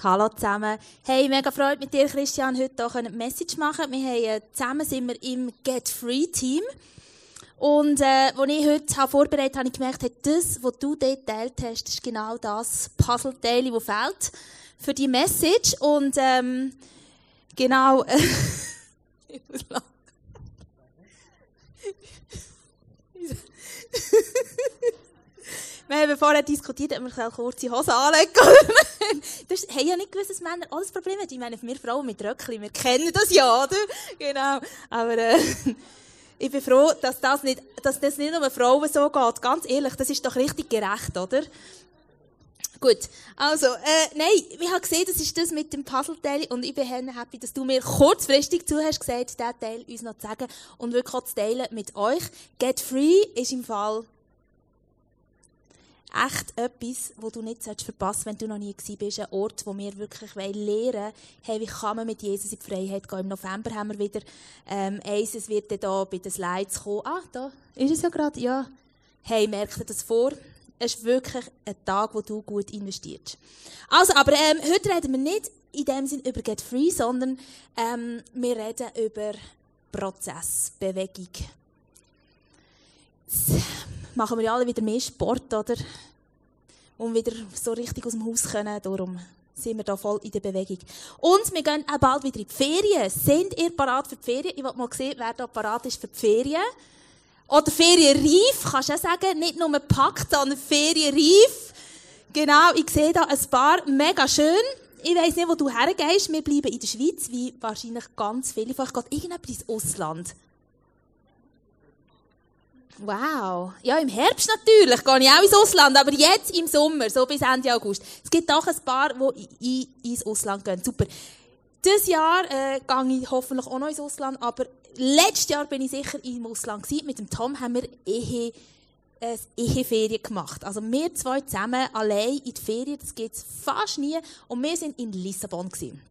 Hallo zusammen. Hey, mega freut mit dir, Christian, heute hier eine Message machen. Wir haben, äh, zusammen sind wir im Get Free Team. Und, äh, als ich heute habe vorbereitet habe, habe ich gemerkt, hey, das, was du dort geteilt hast, ist genau das Puzzleteil, das fehlt für die Message. Und, ähm, genau, äh, ich muss lachen. Wir haben vorher diskutiert, ob wir kurze Hosen anlegen Das haben ja nicht gewusst, dass Männer alles Probleme haben. Ich meine, wir Frauen mit Röckchen, wir kennen das ja, oder? Genau. Aber äh, ich bin froh, dass das, nicht, dass das nicht nur Frauen so geht. Ganz ehrlich, das ist doch richtig gerecht, oder? Gut, also, äh, nein, ich habe gesehen, das ist das mit dem Puzzleteil und ich bin happy, dass du mir kurzfristig zu gesagt, diesen Teil uns noch zu sagen und wirklich auch zu teilen mit euch. Get Free ist im Fall echt etwas, wo du nicht verpassen wenn du noch nie gewesen bist. Ein Ort, wo wir wirklich lernen hey, wie kann man mit Jesus in die Freiheit gehen. Im November haben wir wieder ähm, eins, es wird dann da bei den Slides kommen. Ah, da ist es ja gerade, ja. Hey, merkt ihr das vor? Es ist wirklich ein Tag, wo du gut investierst. Also, aber ähm, heute reden wir nicht in dem Sinn über Get Free, sondern ähm, wir reden über Prozess, Bewegung. Machen wir ja alle wieder mehr Sport, oder? Und wieder so richtig aus dem Haus können. Darum sind wir da voll in der Bewegung. Und wir gehen auch bald wieder in die Ferien. Sind ihr parat für die Ferien? Ich will mal sehen, wer da parat ist für die Ferien. Oder Ferienreif, kannst du auch sagen. Nicht nur packt, sondern Ferienreif. Genau, ich sehe da ein paar. Mega schön. Ich weiss nicht, wo du hergehst. Wir bleiben in der Schweiz, wie wahrscheinlich ganz viele von euch. Geht irgendjemand ins Ausland? Wow. Ja, im Herbst natürlich, gehe ich auch ins Ausland, aber jetzt im Sommer, so bis Ende August. Es gibt auch ein paar, die ins Ausland gehen. Super. Dieses Jahr äh, gehe ich hoffentlich auch noch ins Ausland, aber letztes Jahr bin ich sicher im Ausland gewesen. Mit dem Tom haben wir Ehe, äh, Eheferien gemacht. Also wir zwei zusammen, allein in die Ferien, das gibt es fast nie. Und wir sind in Lissabon gewesen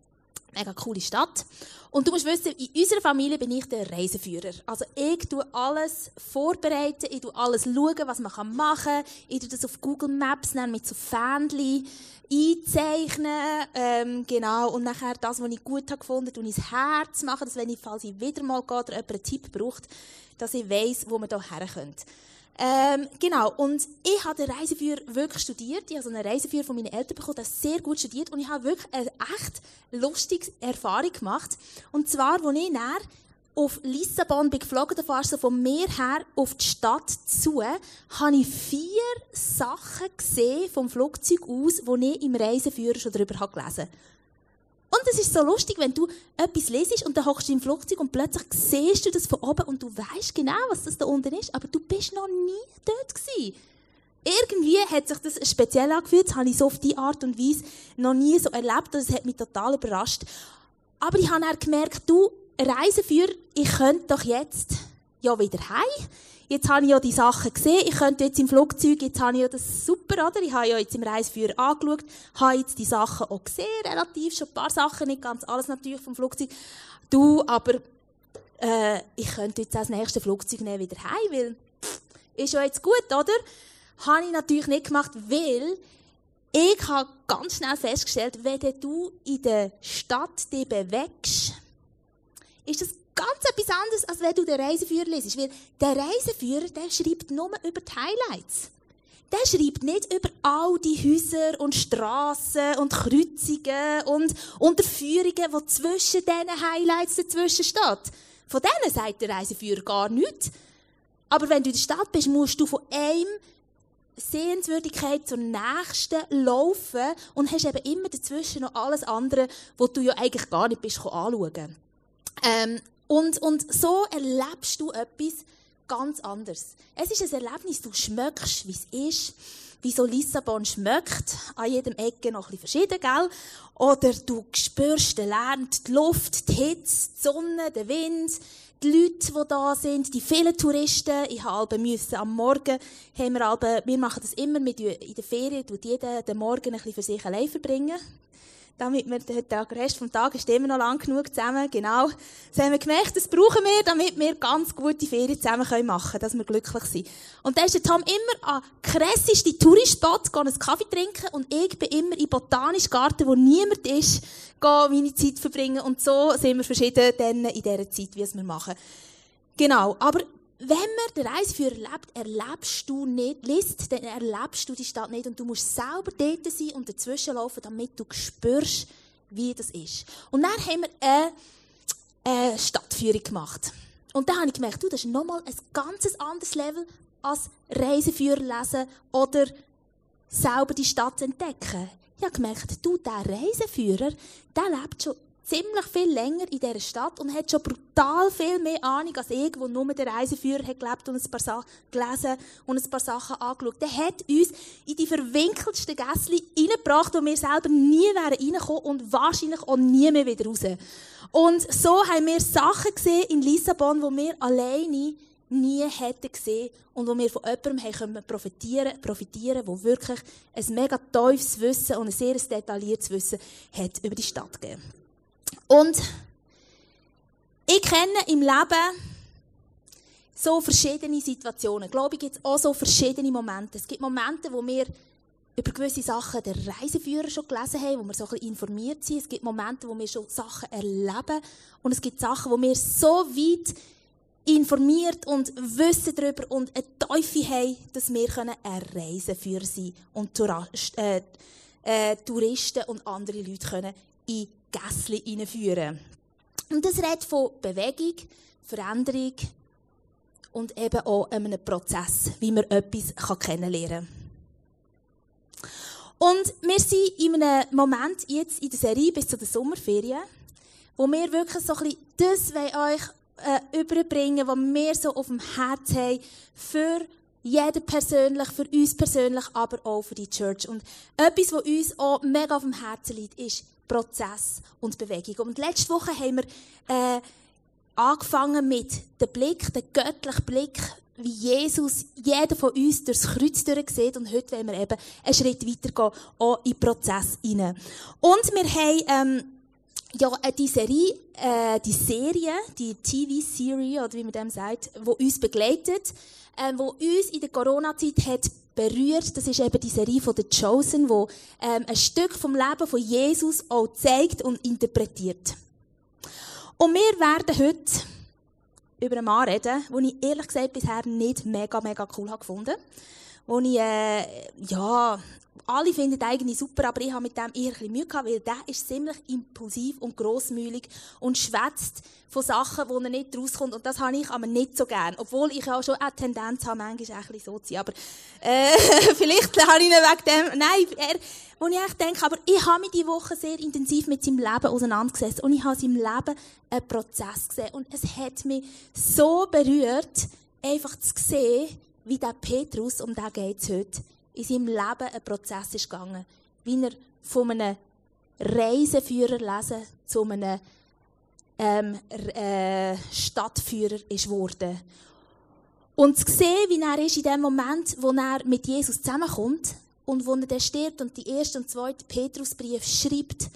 mega coole Stadt. Und du musst wissen, in unserer Familie bin ich der Reiseführer. Also ich tue alles vorbereiten, ich tue alles schauen, was man machen kann. Ich tue das auf Google Maps nehmen, mit so Fähnchen einzeichnen, ähm, genau. Und nachher das, was ich gut habe gefunden, tue ich ins Herz machen, dass wenn ich, falls ich wieder mal gehe oder jemand einen Tipp braucht, dass ich weiss, wo man da her könnte. Ähm, genau, und ich habe den Reiseführer wirklich studiert. Ich habe so einen Reiseführer von meinen Eltern bekommen, der sehr gut studiert. Und ich habe wirklich eine echt lustige Erfahrung gemacht. Und zwar, als ich näher auf Lissabon bin geflogen, da fährst du von mir her auf die Stadt zu, habe ich vier Sachen gesehen vom Flugzeug aus, die ich im Reiseführer schon darüber gelesen habe. Und es ist so lustig, wenn du etwas lesest und dann hockst du im Flugzeug und plötzlich siehst du das von oben und du weißt genau, was das da unten ist, aber du bist noch nie dort gewesen. Irgendwie hat sich das speziell angefühlt, das habe ich so auf die Art und Weise noch nie so erlebt und es hat mich total überrascht. Aber ich habe dann gemerkt, du, Reiseführer, ich könnte doch jetzt ja wieder heim jetzt habe ich ja die Sachen gesehen, ich könnte jetzt im Flugzeug, jetzt habe ich ja das super, oder? Ich habe ja jetzt im Reiseführer angeschaut, habe jetzt die Sachen auch gesehen, relativ, schon ein paar Sachen, nicht ganz alles natürlich vom Flugzeug. Du, aber äh, ich könnte jetzt das nächste Flugzeug nehmen wieder heim, weil ist ja jetzt gut, oder? Habe ich natürlich nicht gemacht, weil ich habe ganz schnell festgestellt, wenn du in der Stadt dich bewegst, ist das ganz etwas anderes, als wenn du den Reiseführer liest. Weil der Reiseführer, der schreibt nur über die Highlights. Der schreibt nicht über all die Häuser und Straßen und Kreuzungen und Unterführungen, die zwischen diesen Highlights dazwischen steht. Von denen sagt der Reiseführer gar nichts. Aber wenn du in der Stadt bist, musst du von einem Sehenswürdigkeit zur nächsten laufen und hast eben immer dazwischen noch alles andere, was du ja eigentlich gar nicht bist anschauen. Ähm, und, und so erlebst du etwas ganz anderes. Es ist ein Erlebnis, du schmeckst, wie es ist, wie so Lissabon schmeckt, an jedem Ecke noch ein bisschen verschieden, gell? Oder du spürst den Lärm, die Luft, die Hitze, die Sonne, den Wind, die Leute, die da sind, die vielen Touristen. Ich habe müssen am Morgen, haben wir, halbe, wir machen das immer mit, in der Ferien, tut jeder den Morgen ein bisschen für sich allein verbringen. Damit wir den Rest vom Tag ist immer noch lang genug zusammen, genau. Das haben wir gemerkt, das brauchen wir, damit wir ganz gute Ferien zusammen machen können, dass wir glücklich sind. Und dann ist der Tom immer an krasseste Touristspots, gehen einen Kaffee trinken und ich bin immer im Botanischen Garten, wo niemand ist, gehe meine Zeit verbringen und so sind wir verschieden dann in dieser Zeit, wie es wir machen. Genau. Aber wenn man den Reiseführer erlebt, erlebst du nicht, liest, dann erlebst du die Stadt nicht und du musst selber dort sein und dazwischen laufen, damit du spürst, wie das ist. Und dann haben wir eine, eine Stadtführung gemacht. Und dann habe ich gemerkt, du, das ist nochmal ein ganz anderes Level als Reiseführer lesen oder selber die Stadt entdecken. Ich habe gemerkt, du, der Reiseführer, der lebt schon ziemlich viel länger in dieser Stadt und hat schon brutal viel mehr Ahnung als ich, wo nur der Reiseführer hat gelebt und ein paar Sachen gelesen und ein paar Sachen angeschaut. Der hat uns in die verwinkeltsten Gässli reingebracht, wo wir selber nie wären reingekommen und wahrscheinlich auch nie mehr wieder raus. Und so haben wir Sachen gesehen in Lissabon, wo wir alleine nie hätten gesehen und wo wir von jemandem haben profitieren, profitieren, wo wirklich ein mega tiefes Wissen und ein sehr detailliertes Wissen hat über die Stadt gegeben. Und ich kenne im Leben so verschiedene Situationen. Ich glaube, es gibt auch so verschiedene Momente. Es gibt Momente, wo wir über gewisse Sachen den Reiseführer schon gelesen haben, wo wir so ein bisschen informiert sind. Es gibt Momente, wo wir schon Sachen erleben. Und es gibt Sachen, wo wir so weit informiert und wissen darüber und eine Teufel haben, dass wir ein Reiseführer sein und Tourist, äh, äh, Touristen und andere Leute können in Gässli hineinführen. Und das redet von Bewegung, Veränderung und eben auch einem Prozess, wie man etwas kennenlernen kann. Und wir sind in einem Moment jetzt in der Serie bis zu den Sommerferien, wo wir wirklich so ein bisschen das euch äh, überbringen, was wir so auf dem Herz haben, für jeden persönlich, für uns persönlich, aber auch für die Church. Und etwas, was uns auch mega auf dem Herzen liegt, ist Prozess und Bewegung. Und letzte Woche haben wir äh, angefangen mit dem Blick, dem göttlichen Blick, wie Jesus jeder von uns durchs Kreuz durchsieht. Und heute wollen wir eben einen Schritt weitergehen, auch in den Prozess hinein. Und wir haben ähm, ja, äh, die Serie, äh, die Serie, die TV-Serie, oder wie man dem sagt, die uns begleitet, äh, wo uns in der Corona-Zeit hat berührt. Das ist eben die Serie von The Chosen, wo ähm, ein Stück vom Leben von Jesus auch zeigt und interpretiert. Und wir werden heute über einen Mann reden, den ich ehrlich gesagt bisher nicht mega, mega cool habe gefunden. Wo ich, äh, ja, alle finden eigentlich super, aber ich habe mit dem eher ein Mühe gehabt, weil der ist ziemlich impulsiv und grossmühlig und schwätzt von Sachen, wo er nicht rauskommt. Und das habe ich aber nicht so gern. Obwohl ich auch schon eine Tendenz habe, manchmal ein so zu sein. Aber, äh, vielleicht habe ich ihn wegen dem, nein, er, wo ich echt denke, aber ich habe mich diese Woche sehr intensiv mit seinem Leben auseinandergesetzt. Und ich habe in seinem Leben einen Prozess gesehen. Und es hat mich so berührt, einfach zu sehen, wie der Petrus, um den geht es heute, in seinem Leben ein Prozess ist gegangen. Wie er von einem Reiseführer lesen zu einem ähm, äh, Stadtführer geworden. Und zu sehen, wie er ist in dem Moment, wo er mit Jesus zusammenkommt und wo er dann stirbt und die erste und zweite Petrusbrief schreibt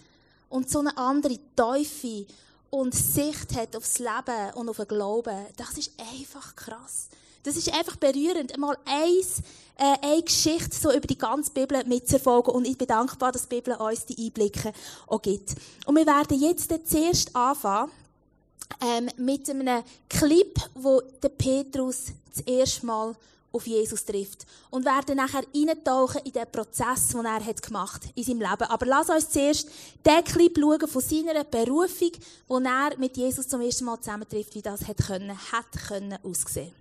und so eine andere Teufel und Sicht hat aufs Leben und auf den Glauben, das ist einfach krass. Das ist einfach berührend. Einmal eins, äh, eine Geschichte so über die ganze Bibel mitzuverfolgen. Und ich bin dankbar, dass die Bibel uns die Einblicke auch gibt. Und wir werden jetzt zuerst anfangen, ähm, mit einem Clip, wo der Petrus das erste Mal auf Jesus trifft. Und werden nachher eintauchen in den Prozess, den er hat gemacht in seinem Leben. Aber lass uns zuerst den Clip schauen von seiner Berufung, wo er mit Jesus zum ersten Mal zusammentrifft, wie das hat können, hat können aussehen.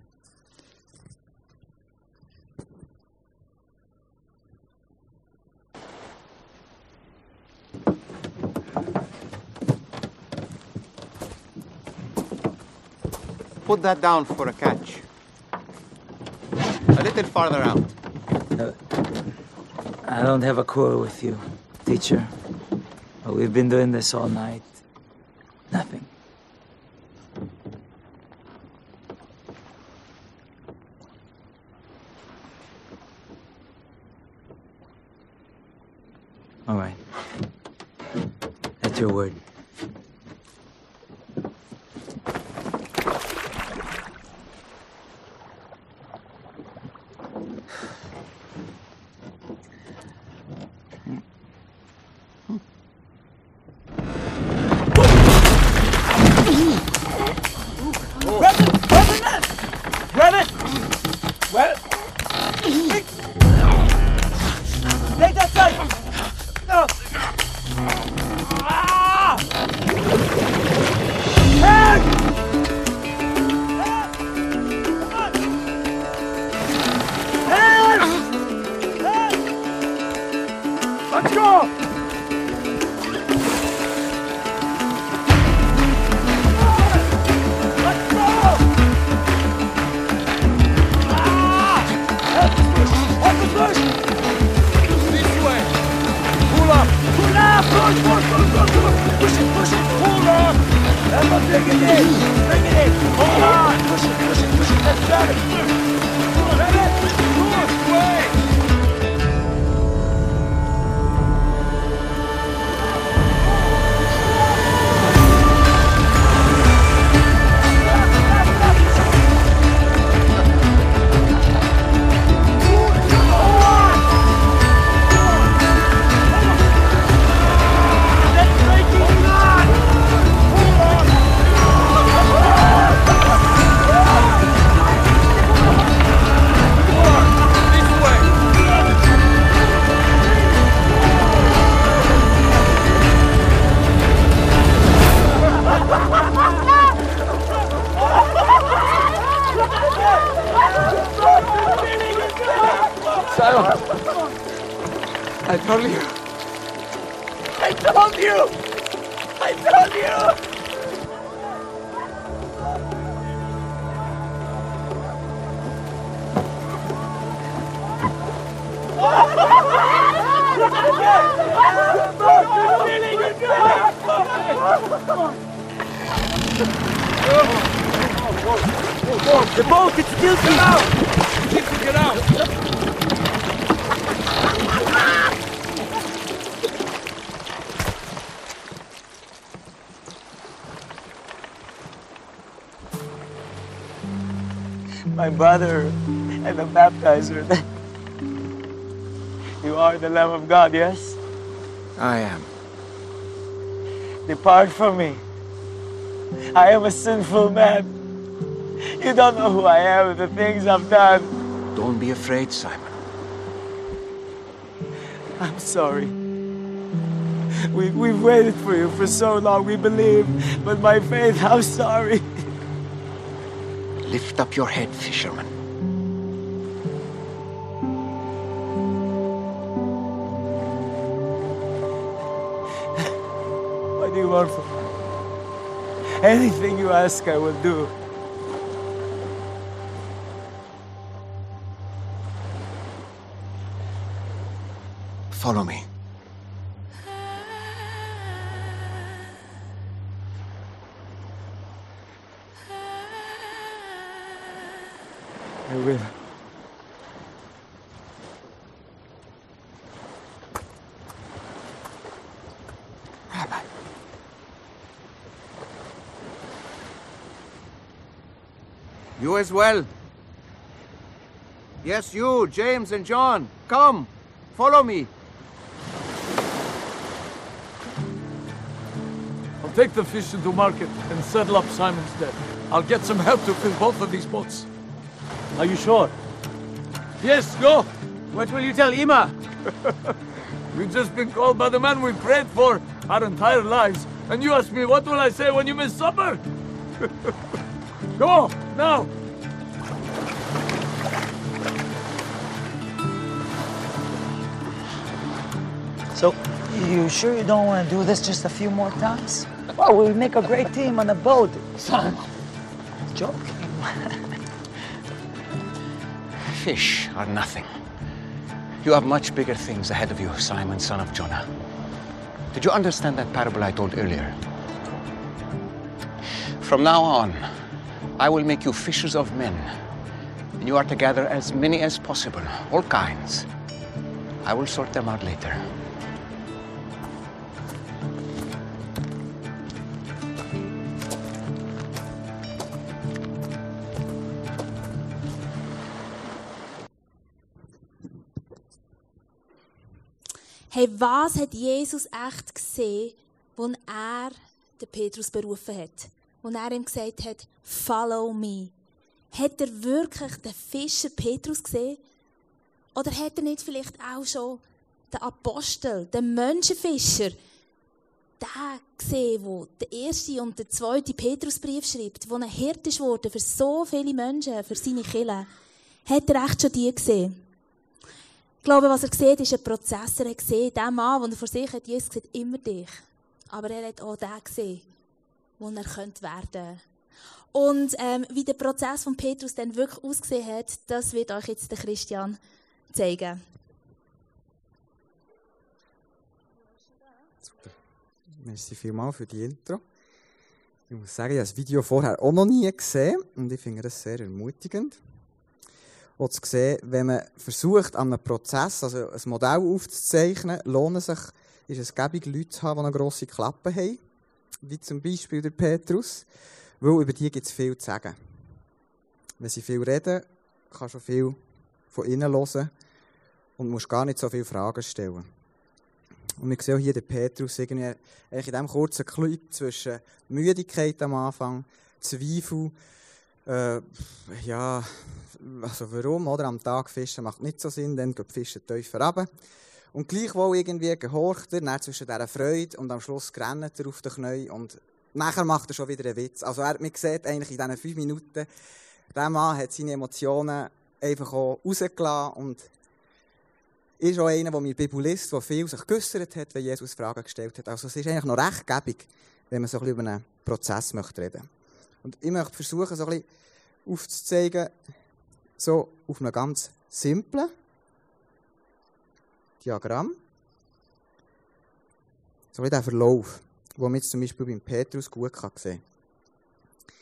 Put that down for a catch. A little farther out. Uh, I don't have a quarrel with you, teacher. But we've been doing this all night. Nothing. All right. That's your word. My brother and the baptizer. You are the Lamb of God, yes? I am. Depart from me. I am a sinful man. You don't know who I am and the things I've done. Don't be afraid, Simon. I'm sorry. We, we've waited for you for so long, we believe. But my faith, I'm sorry. Lift up your head, fisherman. What do you want from me? Anything you ask, I will do. Follow me. I will. Rabbi. You as well. Yes, you, James and John. Come, follow me. I'll take the fish into market and settle up Simon's debt. I'll get some help to fill both of these boats. Are you sure? Yes, go! What will you tell Ima? We've just been called by the man we prayed for our entire lives. And you ask me, what will I say when you miss supper? go, now! So, you sure you don't want to do this just a few more times? Well, we'll make a great team on the boat. Son. Joking. Fish are nothing. You have much bigger things ahead of you, Simon, son of Jonah. Did you understand that parable I told earlier? From now on, I will make you fishers of men. And you are to gather as many as possible, all kinds. I will sort them out later. Hey, was hat Jesus echt gesehen, als er den Petrus berufen hat? Als er ihm gesagt hat, follow me. Hat er wirklich den Fischer Petrus gesehen? Oder hat er nicht vielleicht auch schon den Apostel, den Menschenfischer, den gesehen, der den ersten und den zweiten Petrusbrief schreibt, wo ein Hirte worden für so viele Menschen, für seine Kinder? Hat er echt schon die gesehen? Ich glaube, was er sieht, ist ein Prozess. Er hat gesehen, der Mann, den er vor sich hat, Jesus sieht immer dich. Aber er hat auch den gesehen, wo er könnte werden Und ähm, wie der Prozess von Petrus dann wirklich ausgesehen hat, das wird euch jetzt der Christian zeigen. Super. Merci vielmals für die Intro. Ich muss sagen, ich habe das Video vorher auch noch nie gesehen und ich finde das sehr ermutigend. Auch zu sehen, wenn man versucht, an einem Prozess, also ein Modell aufzuzeichnen, lohnt es sich, ist es gäbig, Leute zu haben, die eine grosse Klappe haben, wie zum Beispiel der Petrus, weil über die gibt es viel zu sagen. Wenn sie viel reden, kannst du viel von innen hören und musst gar nicht so viele Fragen stellen. Und wir sehen auch hier den Petrus irgendwie in diesem kurzen Clip zwischen Müdigkeit am Anfang, Zweifel, äh, ja, also warum, oder? Am Tag fischen macht nicht so Sinn, dann geht die Fische tiefer runter. Und gleichwohl irgendwie gehorcht er, dann zwischen dieser Freude und am Schluss rennt er auf den Knien und nachher macht er schon wieder einen Witz. Also er, man sieht eigentlich in diesen fünf Minuten, der Mann hat seine Emotionen einfach auch rausgelassen und ist auch einer, der mit Bibel liest, der viel sich geäussert hat, wenn Jesus Fragen gestellt hat. Also es ist eigentlich noch recht gäbig, wenn man so ein bisschen über einen Prozess möchte reden Und ich möchte versuchen, so ein bisschen aufzuzeigen, so auf einem ganz simplen Diagramm, so wie der Verlauf, den man jetzt zum Beispiel beim Petrus gut kann sehen kann.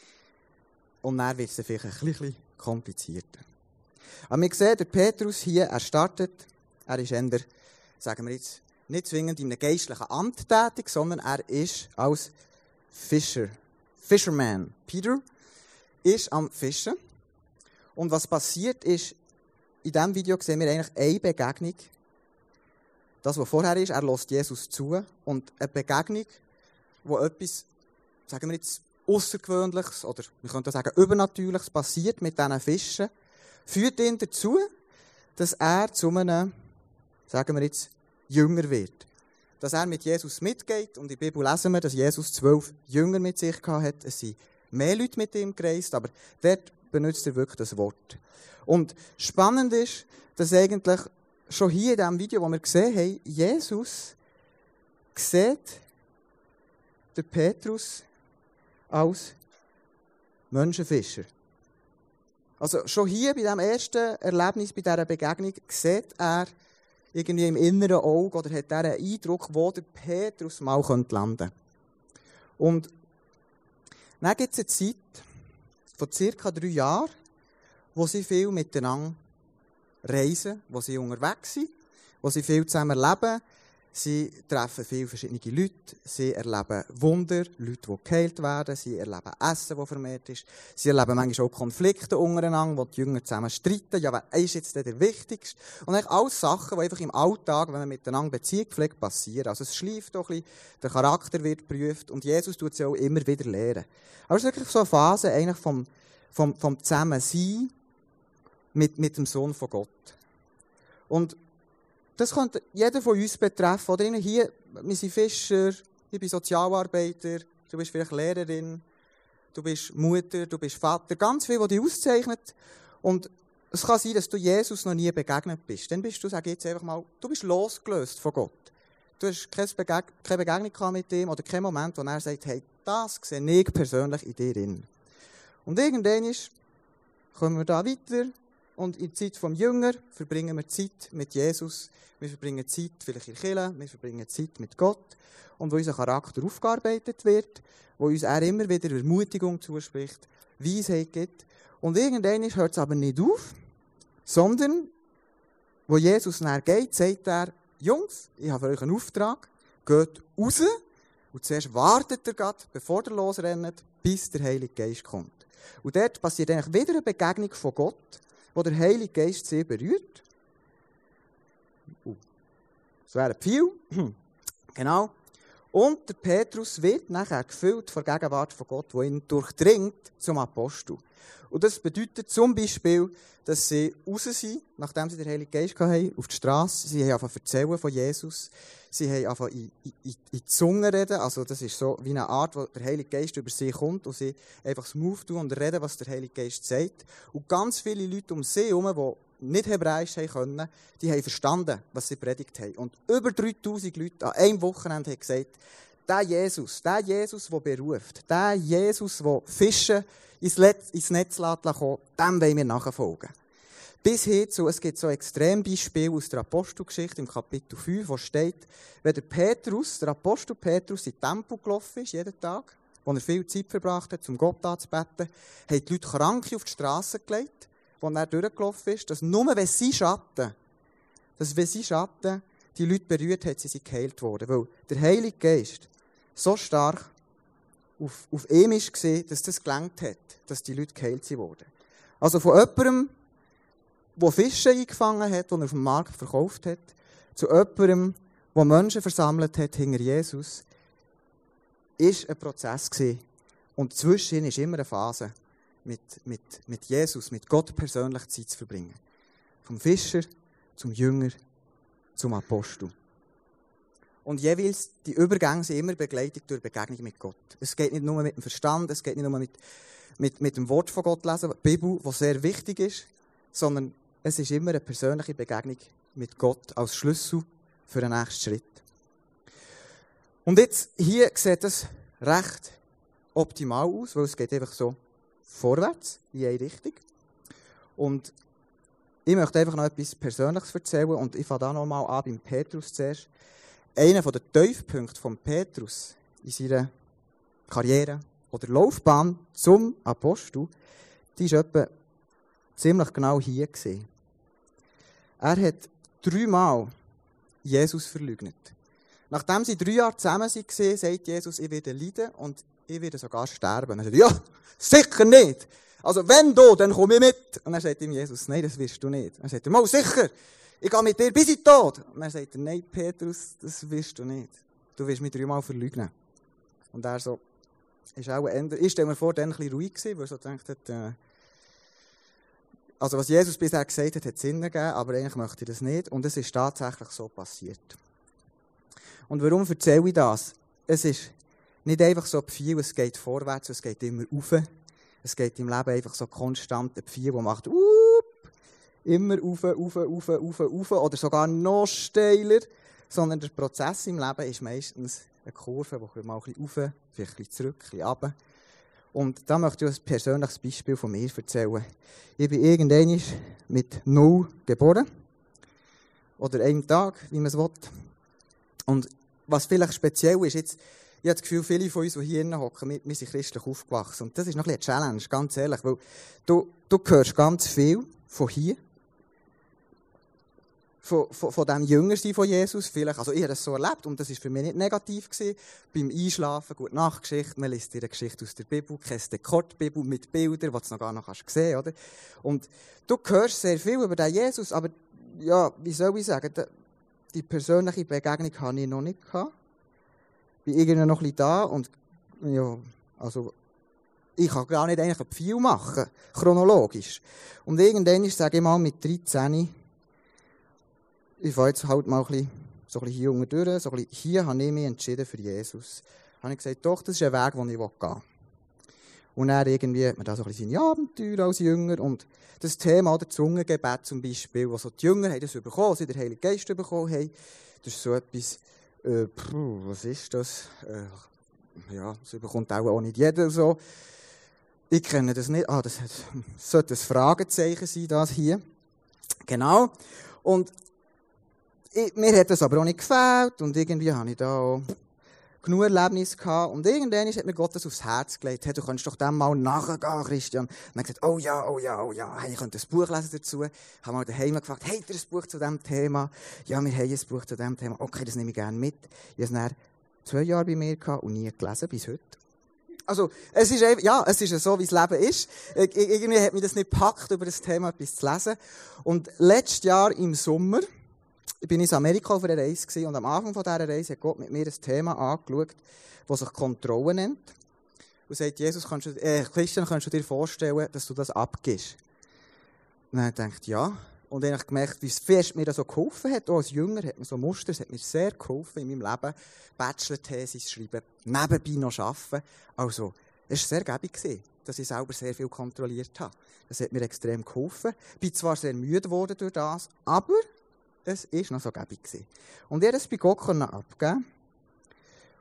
Und dann wird es vielleicht ein bisschen komplizierter. Aber wir sehen, der Petrus hier, er startet, er ist eher, sagen wir jetzt, nicht zwingend in einem geistlichen Amt tätig, sondern er ist als Fischer, Fisherman. Peter ist am Fischen. Und was passiert ist, in diesem Video sehen wir eigentlich eine Begegnung. Das, was vorher ist, er lässt Jesus zu. Und eine Begegnung, wo etwas, sagen wir jetzt, Außergewöhnliches oder wir könnten sagen Übernatürliches passiert mit diesen Fischen, führt ihn dazu, dass er zu einem, sagen wir jetzt, Jünger wird. Dass er mit Jesus mitgeht und in der Bibel lesen wir, dass Jesus zwölf Jünger mit sich hatte. Es sind mehr Leute mit ihm gereist, aber dort benutzt er wirklich das Wort. Und spannend ist, dass eigentlich schon hier in diesem Video, das wir gesehen haben, Jesus sieht den Petrus als Menschenfischer. Also schon hier bei diesem ersten Erlebnis, bei dieser Begegnung, sieht er irgendwie im inneren Auge oder hat er einen Eindruck, wo der Petrus mal landen könnte. Und dann gibt es eine Zeit von circa drei Jahren, wo sie viel miteinander reisen, wo sie unterwegs sind, wo sie viel zusammen leben, Sie treffen viele verschiedene Leute, sie erleben Wunder, Leute, die geheilt werden, sie erleben Essen, das vermehrt ist, sie erleben manchmal auch Konflikte untereinander, wo die Jünger zusammen streiten, ja, wer ist jetzt der Wichtigste? Und eigentlich alles Sachen, die einfach im Alltag, wenn man miteinander Beziehung pflegt, passieren. Also es schleift doch ein bisschen, der Charakter wird geprüft und Jesus tut es auch immer wieder lehren. Aber es ist wirklich so eine Phase eigentlich vom, vom, vom Zusammensein mit, mit dem Sohn von Gott. Und das könnte jeder von uns betreffen. Oder hier, wir sind Fischer, ich bin Sozialarbeiter, du bist vielleicht Lehrerin, du bist Mutter, du bist Vater, ganz viel, was dich auszeichnet. Und es kann sein, dass du Jesus noch nie begegnet bist. Dann bist du, sag jetzt einfach mal, du bist losgelöst von Gott. Du hast keine, Begeg keine Begegnung mit ihm oder keinen Moment, wo er sagt, hey, das sehe ich persönlich in dir drin. Und irgendwann ist, kommen wir da weiter und in der Zeit vom Jünger verbringen wir Zeit mit Jesus. Wir verbringen Zeit vielleicht in Kirche, wir verbringen Zeit mit Gott. Und wo unser Charakter aufgearbeitet wird, wo uns er immer wieder Ermutigung zuspricht, Weisheit gibt. Und irgendwann hört es aber nicht auf, sondern wo Jesus näher geht, sagt er, Jungs, ich habe für euch einen Auftrag, geht raus und zuerst wartet ihr Gott, bevor ihr losrennt, bis der Heilige Geist kommt. Und dort passiert eigentlich wieder eine Begegnung von Gott, wo der Heilige Geist sie berührt. Uh, Das wäre ein Pfeil. genau. Und der Petrus wird nachher gefüllt von der Gegenwart von Gott, wo ihn durchdringt zum Apostel. Und das bedeutet zum Beispiel, dass sie raus sind, nachdem sie den Heiligen Geist hatten, auf die Straße. Sie haben zu erzählen von Jesus. Sie haben angefangen in, in, in die Zunge reden. Also, das ist so wie eine Art, wo der Heilige Geist über sie kommt und sie einfach smooth tun und reden, was der Heilige Geist sagt. Und ganz viele Leute um sie herum, die nicht Hebräisch haben können, die haben verstanden, was sie predigt haben. Und über 3000 Leute an einem Wochenende haben gesagt, der Jesus, der Jesus, der beruft, der Jesus, der Fische ins, Letz, ins Netz lässt dem wollen wir nachfolgen. Bis hin zu, es gibt so Extrembeispiele aus der Apostelgeschichte im Kapitel 5, wo steht, wenn der Petrus, der Apostel Petrus in den Tempel gelaufen ist, jeden Tag, wo er viel Zeit verbracht hat, um Gott anzubeten, haben die Leute Kranke auf die Straße gelegt, wo er durchgelaufen ist, dass nur wenn sie Schatten, dass wenn sie Schatten die Leute berührt hat, sie sind geheilt worden. Weil der Heilige Geist so stark auf, auf ihm gesehen, dass das gelangt hat, dass die Leute geheilt wurden. Also von jemandem, der Fische eingefangen hat, die er auf dem Markt verkauft hat, zu jemandem, der Menschen versammelt hat hinter Jesus, ist ein Prozess gewesen. Und zwischen ist immer eine Phase, mit, mit, mit Jesus, mit Gott persönlich Zeit zu verbringen. Vom Fischer zum Jünger zum Apostel. Und jeweils, die Übergänge sind immer begleitet durch Begegnung mit Gott. Es geht nicht nur mit dem Verstand, es geht nicht nur mit, mit, mit dem Wort von Gott lesen, die Bibel, was sehr wichtig ist, sondern es ist immer eine persönliche Begegnung mit Gott als Schlüssel für den nächsten Schritt. Und jetzt, hier sieht es recht optimal aus, weil es geht einfach so vorwärts, in eine Richtung. Und ich möchte einfach noch etwas Persönliches erzählen und ich fange da nochmal an beim Petrus zuerst. Einer der Tiefpunkte von Petrus in seiner Karriere oder Laufbahn zum Apostel, die war etwa ziemlich genau hier. Gewesen. Er hat dreimal Jesus verleugnet. Nachdem sie drei Jahre zusammen waren, sagt Jesus, ich werde leiden und ich werde sogar sterben. Und er sagt, ja, sicher nicht. Also wenn du, dann komm ich mit. Und er sagt ihm Jesus, nein, das wirst du nicht. Er sagt mal sicher, ich gehe mit dir bis in den Tod. Und er sagt nein, Petrus, das wirst du nicht. Du wirst mich dreimal verleugnen. Und er so, ist auch ein Ich stelle mir vor, dann ein bisschen ruhig gewesen, weil er so gedacht hat, äh, also was Jesus bisher gesagt hat, hat Sinn gegeben, aber eigentlich möchte ich das nicht. Und es ist tatsächlich so passiert. Und warum erzähle ich das? Es ist nicht einfach so viel, es geht vorwärts, es geht immer rauf. Es geht im Leben einfach so konstant ein Pfeil, der macht up, immer rauf, rauf, rauf, rauf, rauf oder sogar noch steiler. Sondern der Prozess im Leben ist meistens eine Kurve, die mal ein bisschen rauf, vielleicht ein bisschen zurück, ein bisschen runter. Und da möchte ich ein persönliches Beispiel von mir erzählen. Ich bin irgendwann mit null geboren. Oder einem Tag, wie man es will. Und was vielleicht speziell ist, jetzt, ich habe das Gefühl, viele von uns, die hier hocken, wir, wir sind christlich aufgewachsen. Und das ist noch ein bisschen eine Challenge, ganz ehrlich. Weil du, du hörst ganz viel von hier. Von, von, von dem Jüngersein von Jesus. Vielleicht, also ich habe das so erlebt und das war für mich nicht negativ. Gewesen. Beim Einschlafen, gut Nachtgeschichte, man liest dir eine Geschichte aus der Bibel, kennst Dekortbibel mit Bildern, die du noch gar noch kannst sehen oder? Und du hörst sehr viel über den Jesus, aber ja, wie soll ich sagen, die persönliche Begegnung hatte ich noch nicht gehabt. Bin irgendwie noch ein bisschen da und ja, also ich kann gar nicht eigentlich Pfeil machen, chronologisch. Und irgendwann sage ich mal, mit 13, ich fahre jetzt halt mal ein bisschen, so ein bisschen hier unten durch, so ein bisschen, hier habe ich mich entschieden für Jesus. Habe ich gesagt, doch, das ist ein Weg, den ich gehen will. Und dann irgendwie hat man da so ein bisschen seine Abenteuer als Jünger und das Thema der Zungengebet zum Beispiel, wo so die Jünger haben das bekommen, sie den Heiligen Geist bekommen haben, das ist so etwas, äh, pfuh, was ist das? Äh, ja, das bekommt auch, auch nicht jeder so. Ich kenne das nicht. Ah, das, sollte ein Fragezeichen sein, das hier. Genau. Und mir hat das aber auch nicht gefällt und irgendwie habe ich da auch genug Erlebnis gehabt. Und irgendwann hat mir Gott das aufs Herz gelegt. Hey, du kannst doch dem mal nachgehen, Christian. Und dann gesagt, oh ja, oh ja, oh ja. Hey, ich könnte ein Buch lesen dazu. Ich habe mal daheim gefragt, hey, ihr ein Buch zu diesem Thema? Ja, wir haben ein Buch zu diesem Thema. Okay, das nehme ich gerne mit. Ich habe es dann zwei Jahre bei mir gehabt und nie gelesen, bis heute. Also, es ist ja, es ist so, wie das Leben ist. Irgendwie hat mich das nicht gepackt, über das Thema etwas zu lesen. Und letztes Jahr im Sommer ich bin in Amerika auf einer Reise und am Anfang dieser Reise hat Gott mit mir ein Thema angeschaut, das sich Kontrolle nennt. Und sagt, Jesus, kannst du, äh, Christian, kannst du dir vorstellen, dass du das abgibst? Und dann ich gedacht, ja. Und dann habe ich gemerkt, wie fest mir das so geholfen hat. Auch als Jünger hat mir so Muster, es hat mir sehr geholfen in meinem Leben. Bachelor-Thesis schreiben, nebenbei noch arbeiten. Also, es war sehr gäbig, dass ich selber sehr viel kontrolliert habe. Das hat mir extrem geholfen. Ich bin zwar sehr müde geworden durch das, aber es war noch so gäbig. Und ich konnte das bei Gott abgeben.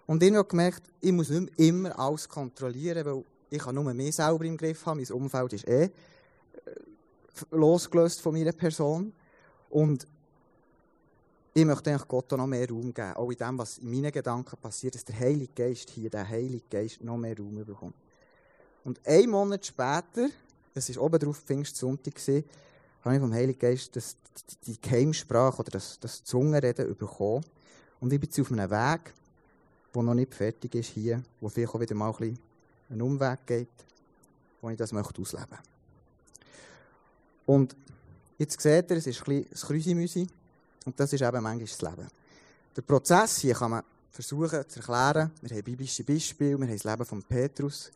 Und ich habe gemerkt, ich muss nicht immer alles kontrollieren, weil ich kann nur mich selber im Griff haben. Mein Umfeld ist eh losgelöst von meiner Person. Und ich möchte eigentlich Gott noch mehr Raum geben, auch in dem, was in meinen Gedanken passiert, dass der Heilige Geist hier, der Heilige Geist, noch mehr Raum bekommt. Und einen Monat später, das war oben drauf Pfingstsonntag, habe ich vom Heiligen Geist das, die Geheimsprache oder das, das Zungenreden bekommen. Und ich bin jetzt auf einem Weg, der noch nicht fertig ist hier, wo vielleicht auch wieder mal ein bisschen einen Umweg geht, wo ich das möchte ausleben möchte. Und jetzt seht ihr, es ist ein bisschen das Krüsimüsi. Und das ist eben manchmal das Leben. Der Prozess hier kann man versuchen zu erklären. Wir haben biblische Beispiele, wir haben das Leben von Petrus.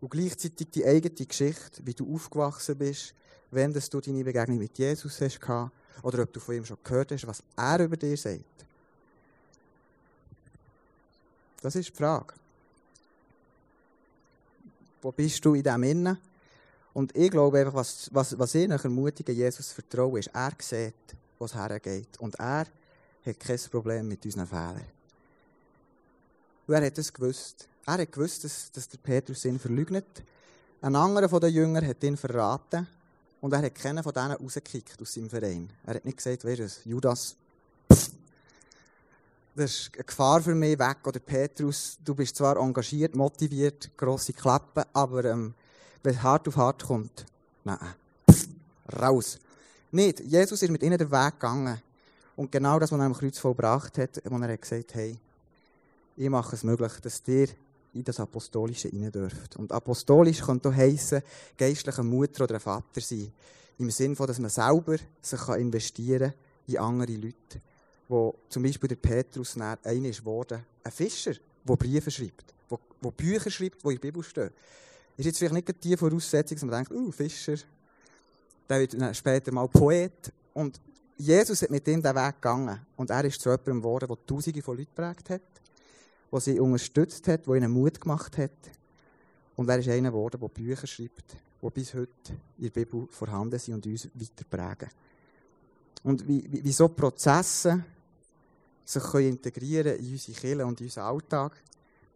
Und gleichzeitig die eigene Geschichte, wie du aufgewachsen bist, wenn du deine Begegnung mit Jesus hast oder ob du von ihm schon gehört hast, was er über dir sagt. Das ist die Frage. Wo bist du in dem Innen? Und ich glaube einfach, was, was, was ich nach ermutigen Jesus vertraue, ist, er sieht, wo es hergeht. Und er hat kein Problem mit unseren Fehlern. Und er hat es gewusst. Er hat gewusst, dass, dass der Petrus ihn verleugnet. Ein anderer von den Jüngern hat ihn verraten. Und er hat keinen von denen rausgekickt aus seinem Verein. Er hat nicht gesagt, wer ist Judas, pff, das ist eine Gefahr für mich weg. Oder Petrus, du bist zwar engagiert, motiviert, grosse Klappen, aber ähm, wenn es hart auf hart kommt, nein, raus. Nicht. Jesus ist mit ihnen den Weg gegangen. Und genau das, was er am Kreuz vollbracht hat, wo er hat gesagt hey, ich mache es möglich, dass ihr in das Apostolische rein dürft. Und apostolisch könnte auch heissen, geistlicher Mutter oder ein Vater sein. Im Sinne von, dass man selber sich investieren kann in andere Leute. Wo zum Beispiel der Petrus einer ist geworden, ein Fischer, der Briefe schreibt, der Bücher schreibt, die in der Bibel stehen ist jetzt vielleicht nicht die Voraussetzung, dass man denkt, uh, Fischer, der wird später mal Poet. Und Jesus hat mit ihm den Weg gegangen. Und er ist zu jemandem geworden, der Tausende von Leuten geprägt hat, der sie unterstützt hat, der ihnen Mut gemacht hat. Und er ist einer geworden, der Bücher schreibt, die bis heute in der Bibel vorhanden sind und uns weiter prägen. Und wie, wie, so Prozesse sich können integrieren in unsere Kirche und in unseren Alltag,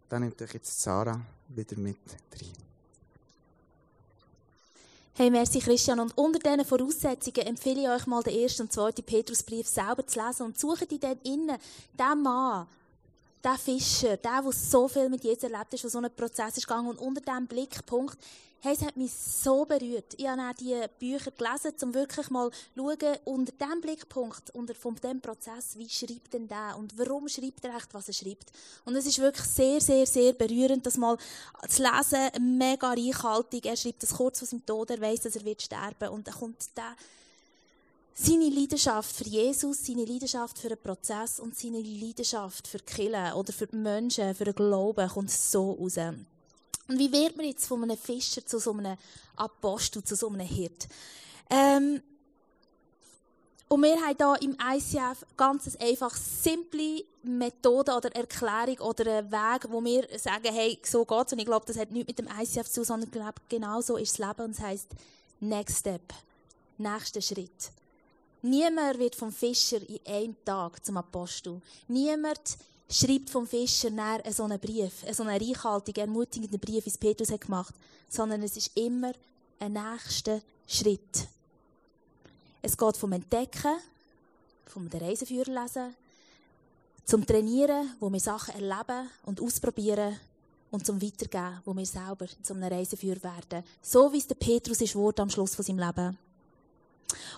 dann nimmt euch jetzt Sarah wieder mit rein. Hey, merci Christian. Und unter diesen Voraussetzungen empfehle ich euch mal den ersten und zweiten Petrusbrief selber zu lesen und sucht in dem innen den Mann, den Fischer, der, der so viel mit Jesus erlebt ist, der so einen Prozess ist gegangen und unter diesem Blickpunkt Hey, es hat mich so berührt. Ich habe auch diese Bücher gelesen, um wirklich mal zu schauen, unter diesem Blickpunkt, unter von diesem Prozess, wie schreibt denn der und warum schreibt er echt, was er schreibt. Und es ist wirklich sehr, sehr, sehr berührend, das mal zu lesen, mega reichhaltig. Er schreibt das kurz vor seinem Tod, er weiß, dass er wird sterben und dann kommt der seine Leidenschaft für Jesus, seine Leidenschaft für den Prozess und seine Leidenschaft für Kirche oder für die Menschen, für den Glauben kommt so raus. Und wie wird man jetzt von einem Fischer zu so einem Apostel, zu so einem Hirt? Ähm, und wir haben hier im ICF ganz einfach simple Methode oder Erklärung oder einen Weg, wo wir sagen, hey, so geht's. Und ich glaube, das hat nichts mit dem ICF zu tun, sondern ich glaube, genau so ist das Leben und es heisst Next Step. Nächster Schritt. Niemand wird vom Fischer in einem Tag zum Apostel. Niemand schreibt vom Fischer nach so einen Brief, so einen reichhaltigen, ermutigenden Brief, wie es Petrus hat gemacht, sondern es ist immer ein nächster Schritt. Es geht vom Entdecken, vom Reiseführer lesen, zum Trainieren, wo wir Sachen erleben und ausprobieren und zum Weitergeben, wo wir selber zum Reiseführer werden. So wie es der Petrus ist wurde am Schluss von seinem Leben.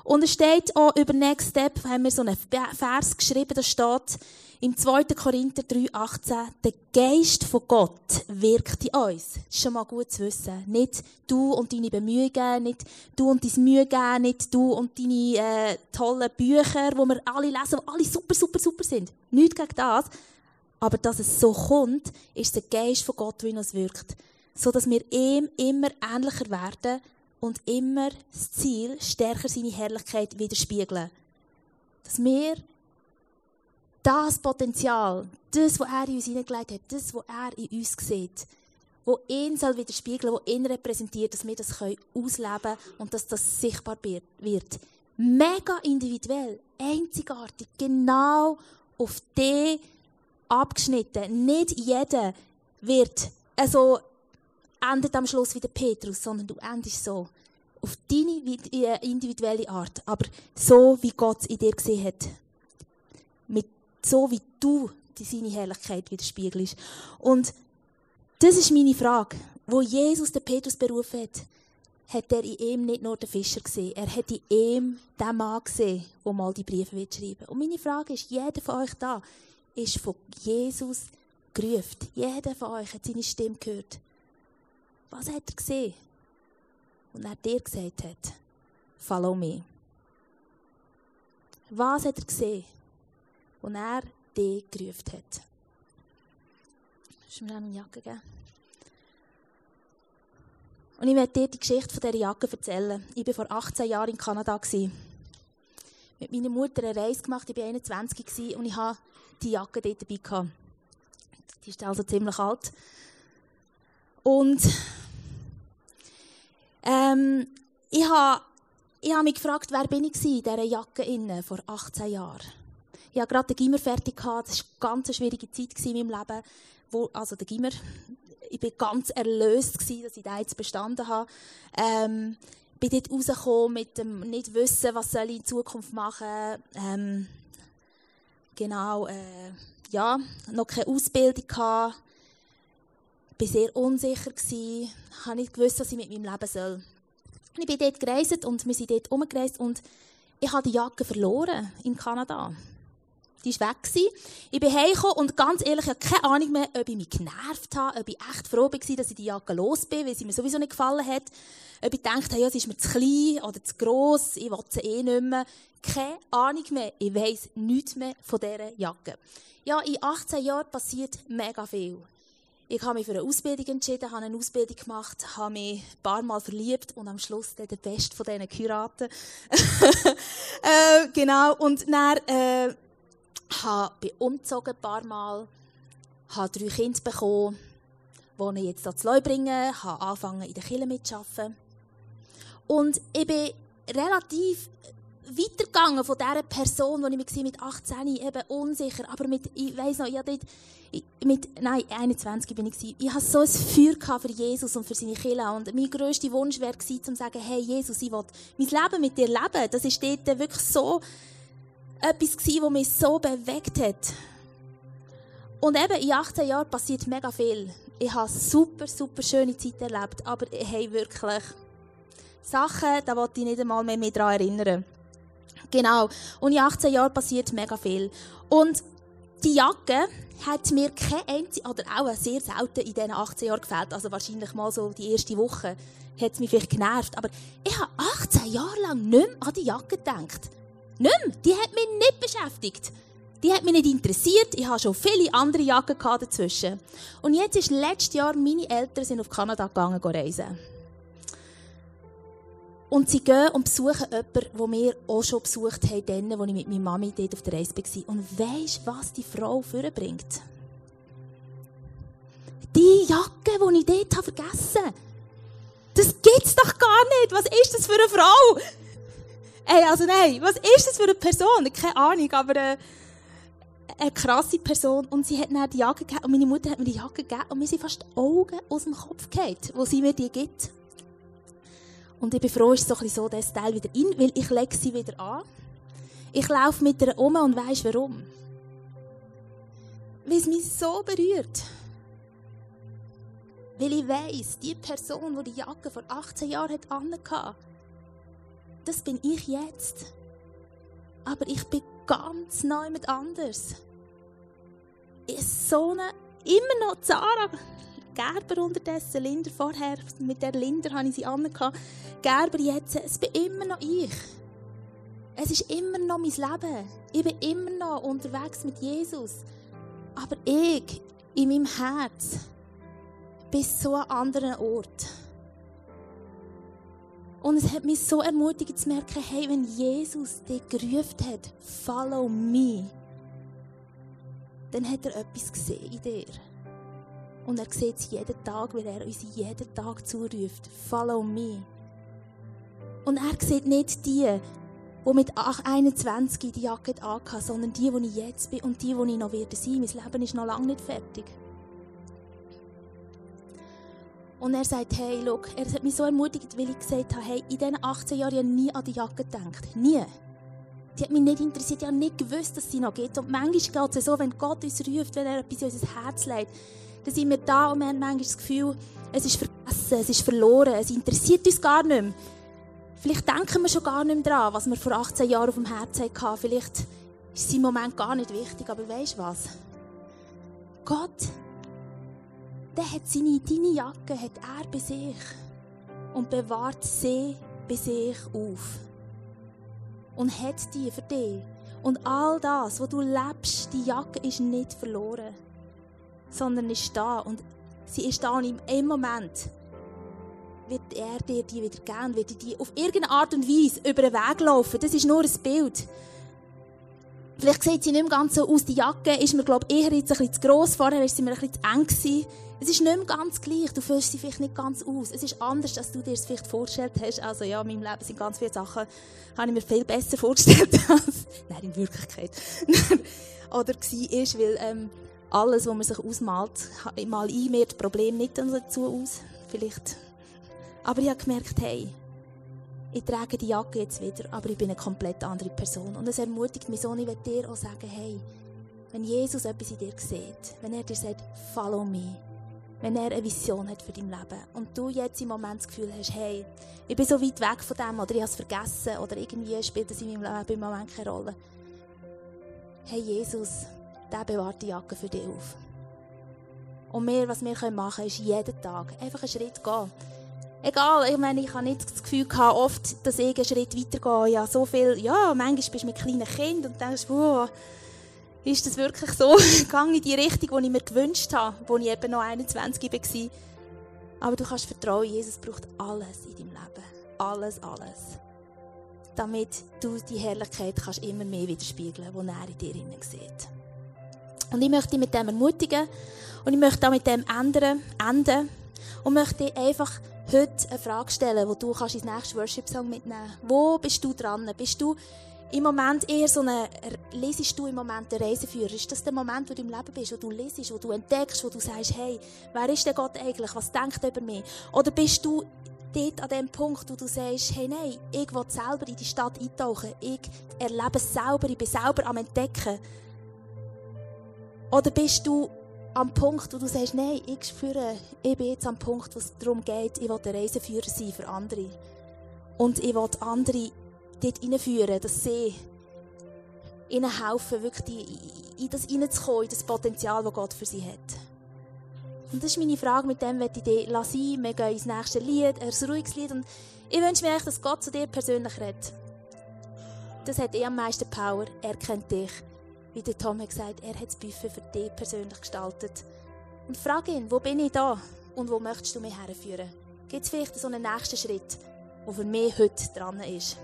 Und es steht auch über Next Step, haben wir so einen Vers geschrieben, da steht im 2. Korinther 3,18, der Geist von Gott wirkt in uns. Das ist schon mal gut zu wissen. Nicht du und deine Bemühungen, nicht du und dein Mühe geben, nicht du und deine äh, tollen Bücher, wo wir alle lesen, die alle super, super, super sind. Nicht gegen das. Aber dass es so kommt, ist der Geist von Gott, der in uns wirkt. So dass wir ihm immer ähnlicher werden und immer das Ziel, stärker seine Herrlichkeit widerspiegeln. Dass wir das Potenzial, das, was er in uns hineingelegt hat, das, was er in uns sieht, wo ihn soll widerspiegeln, wo ihn repräsentiert, dass wir das können ausleben und dass das sichtbar wird. Mega individuell, einzigartig, genau auf die abgeschnitten. Nicht jeder wird also endet am Schluss wie der Petrus, sondern du endest so. Auf deine äh, individuelle Art, aber so, wie Gott es in dir gesehen hat. Mit so, wie du seine Herrlichkeit widerspiegelst. Und das ist meine Frage. Wo Jesus den Petrus berufen hat, hat er in ihm nicht nur den Fischer gesehen, er hat in ihm den Mann gesehen, der mal die Briefe wird schreiben Und meine Frage ist, jeder von euch da ist von Jesus gerufen. Jeder von euch hat seine Stimme gehört. Was hat er gesehen? Und er dir gesagt hat, follow me. Was hat er gesehen? Und er dich gerufen hat. Kannst du mir eine Jacke geben? Und ich werde dir die Geschichte von dieser Jacke erzählen. Ich war vor 18 Jahren in Kanada. Mit meiner Mutter eine Reise gemacht. Ich war 21 und ich hatte die Jacke dort dabei. Die ist also ziemlich alt. Und ähm, ich habe ich mich gefragt, wer bin ich in dieser Jacke innen, vor 18 Jahren. Ich hatte gerade den Gimmer fertig. Gehabt. Das war eine ganz schwierige Zeit in meinem Leben. Wo, also der Gimmer, ich war ganz erlöst, gewesen, dass ich da jetzt bestanden habe. Ähm, bin dort rausgekommen mit dem nicht wissen, was soll ich in Zukunft machen. Ähm, genau, äh, ja, noch keine Ausbildung gehabt war sehr unsicher, Ich habe nicht gewusst, was ich mit meinem Leben soll. Ich bin dort gereist und wir sind dort umgereist und ich habe die Jacke verloren in Kanada. Die war weg. Ich bin heimgekommen und ganz ehrlich, ich habe keine Ahnung mehr, ob ich mich genervt habe, ob ich echt froh war, dass ich die Jacke los bin, weil sie mir sowieso nicht gefallen hat. Ob ich dachte, ja, sie ist mir zu klein oder zu gross, ich will sie eh nicht mehr. Keine Ahnung mehr. Ich weiss nichts mehr von dieser Jacke. Ja, in 18 Jahren passiert mega viel. Ich habe mich für eine Ausbildung entschieden, habe eine Ausbildung gemacht, habe mich ein paar Mal verliebt und am Schluss dann der Beste von diesen Kuraten. äh, genau. Und dann, äh, habe, bin umgezogen ein paar Mal, habe drei Kinder bekommen, wohne jetzt hier zu Leubringen, habe angefangen in der Kirche mitzuarbeiten. Und ich bin relativ weitergegangen von dieser Person, die ich mit 18 eben unsicher, aber mit, ich weiss noch, ich hatte mit, nein, 21 bin ich Ich hatte so ein Feuer für Jesus und für seine Kinder. Und mein grösster Wunsch wäre gewesen, zu sagen, hey Jesus, ich will mein Leben mit dir leben. Das ist dort wirklich so etwas gewesen, was mich so bewegt hat. Und eben in 18 Jahren passiert mega viel. Ich habe super, super schöne Zeit erlebt, aber habe wirklich Sachen, da wollte ich nicht einmal mehr mich daran erinnern. Genau. Und in 18 Jahren passiert mega viel. Und die Jacke hat mir keine einzige, oder auch sehr selten in diesen 18 Jahren gefällt. Also wahrscheinlich mal so die erste Woche hat es mich vielleicht genervt. Aber ich habe 18 Jahre lang nicht mehr an die Jacke gedacht. Nicht mehr. Die hat mich nicht beschäftigt. Die hat mich nicht interessiert. Ich hatte schon viele andere Jacken dazwischen. Und jetzt ist letztes Jahr, meine Eltern sind auf Kanada gegangen, reisen. Und sie gehen und besuchen jemanden, den wir auch schon besucht haben, als ich mit meiner Mami dort auf der Reise war. Und weisst was die Frau vorbringt? Die Jacke, die ich dort vergessen habe. Das gibt's doch gar nicht. Was ist das für eine Frau? Ey, also nein, was ist das für eine Person? Keine Ahnung, aber äh, eine krasse Person. Und sie hat mir die Jacke gegeben und meine Mutter hat mir die Jacke gegeben und mir sind fast die Augen aus dem Kopf gefallen, wo sie mir die gibt. Und ich bin froh, ist so ein so das Teil wieder in, weil ich lege sie wieder an. Ich laufe mit ihr um und weiss warum. Weil es mich so berührt. Weil ich weiss, die Person, die die Jacke vor 18 Jahren hatte, das bin ich jetzt. Aber ich bin ganz neu mit anders. Ich so eine, immer noch Zara Gerber unterdessen, Linder vorher, mit der Linder habe ich sie an. Gerber jetzt, es bin immer noch ich. Es ist immer noch mein Leben. Ich bin immer noch unterwegs mit Jesus. Aber ich, in meinem Herz, bin so an anderen Ort. Und es hat mich so ermutigt zu merken, hey, wenn Jesus dich gerufen hat, follow me, dann hat er etwas gesehen in dir. Und er sieht es jeden Tag, weil er uns jeden Tag zuruft, follow me. Und er sieht nicht die, die mit 21 die Jacke anhatten, sondern die, die ich jetzt bin und die, die ich noch werde sein. Mein Leben ist noch lange nicht fertig. Und er sagt, hey, look, er hat mich so ermutigt, weil ich gesagt habe, hey, in diesen 18 Jahren habe ich nie an die Jacke gedacht. Nie. Die hat mich nicht interessiert, ich habe nicht gewusst, dass sie noch geht. Und manchmal geht es so, wenn Gott uns ruft, wenn er etwas in unser Herz legt, dann sind wir da und wir haben manchmal das Gefühl, es ist vergessen, es ist verloren, es interessiert uns gar nicht mehr. Vielleicht denken wir schon gar nicht mehr daran, was wir vor 18 Jahren auf dem Herzen hatten. Vielleicht ist es im Moment gar nicht wichtig, aber weißt du was? Gott der hat seine, deine Jacke hat er bei sich und bewahrt sie bei sich auf. Und hat die für dich. Und all das, wo du lebst, die Jacke ist nicht verloren, sondern ist da. Und sie ist da und im Moment wird er dir die wieder geben, wird die auf irgendeine Art und Weise über den Weg laufen. Das ist nur ein Bild. Vielleicht sieht sie nicht mehr ganz so aus. Die Jacke ist mir, glaube ich, eher jetzt ein bisschen zu gross. Vorher war sie mir ein bisschen zu eng. Gewesen. Es ist nicht mehr ganz gleich. Du fühlst sie vielleicht nicht ganz aus. Es ist anders, als du dir es vielleicht vorgestellt hast. Also ja, in meinem Leben sind ganz viele Sachen, habe ich mir viel besser vorgestellt als, nein, in Wirklichkeit. Oder war, weil ähm, alles, was man sich ausmalt, mal ein mir das Problem nicht dazu aus. Vielleicht. Aber ich habe gemerkt, hey, ich trage die Jacke jetzt wieder, aber ich bin eine komplett andere Person. Und es ermutigt mich so, ich will dir auch sagen, hey, wenn Jesus etwas in dir sieht, wenn er dir sagt, follow me, wenn er eine Vision hat für dein Leben und du jetzt im Moment das Gefühl hast, hey, ich bin so weit weg von dem oder ich habe es vergessen oder irgendwie spielt das in meinem Leben im Moment keine Rolle. Hey Jesus, der bewahrt die Jacke für dich auf. Und wir, was wir machen können, ist jeden Tag einfach einen Schritt gehen. Egal, ich meine, ich habe nicht das Gefühl gehabt, oft, dass ich einen Schritt weitergehe. Ja, so viel, ja, manchmal bist du mit kleinen Kindern und denkst, wow, ist das wirklich so? Gang in die Richtung, die ich mir gewünscht habe, wo ich eben noch 21 war. Aber du kannst vertrauen, Jesus braucht alles in deinem Leben. Alles, alles. Damit du die Herrlichkeit kannst immer mehr widerspiegeln, die er in dir sieht. Und ich möchte dich mit dem ermutigen und ich möchte auch mit dem ändern, enden und möchte einfach heute eine Frage stellen, die du kannst ins nächste Worship-Song mitnehmen kannst. Wo bist du dran? Bist du im Moment eher so eine, lesest du im Moment eine Reiseführer? Ist das der Moment, wo du im Leben bist, wo du lesest, wo du entdeckst, wo du sagst, hey, wer ist der Gott eigentlich? Was denkt er über mich? Oder bist du dort an dem Punkt, wo du sagst, hey, nein, ich will selber in die Stadt eintauchen. Ich erlebe es selber, ich bin selber am Entdecken. Oder bist du am Punkt, wo du sagst, nein, ich spüre, ich bin jetzt am Punkt, wo es darum geht, ich will der Reiseführer sein für andere. Und ich will andere dort hineinführen, dass sie ihnen helfen, wirklich in das hineinzukommen, in das Potenzial, das Gott für sie hat. Und das ist meine Frage, mit dem möchte ich dich lassen. Wir gehen ins nächste Lied, ein ruhiges Lied. Und ich wünsche mir eigentlich, dass Gott zu dir persönlich redet. Das hat eh am meisten Power. Er kennt dich. Wie der Tom hat gesagt, er hat das Buffet für dich persönlich gestaltet. Und frag ihn, wo bin ich da? Und wo möchtest du mich herführen? Gibt es vielleicht so einen nächsten Schritt, der für mich heute dran ist?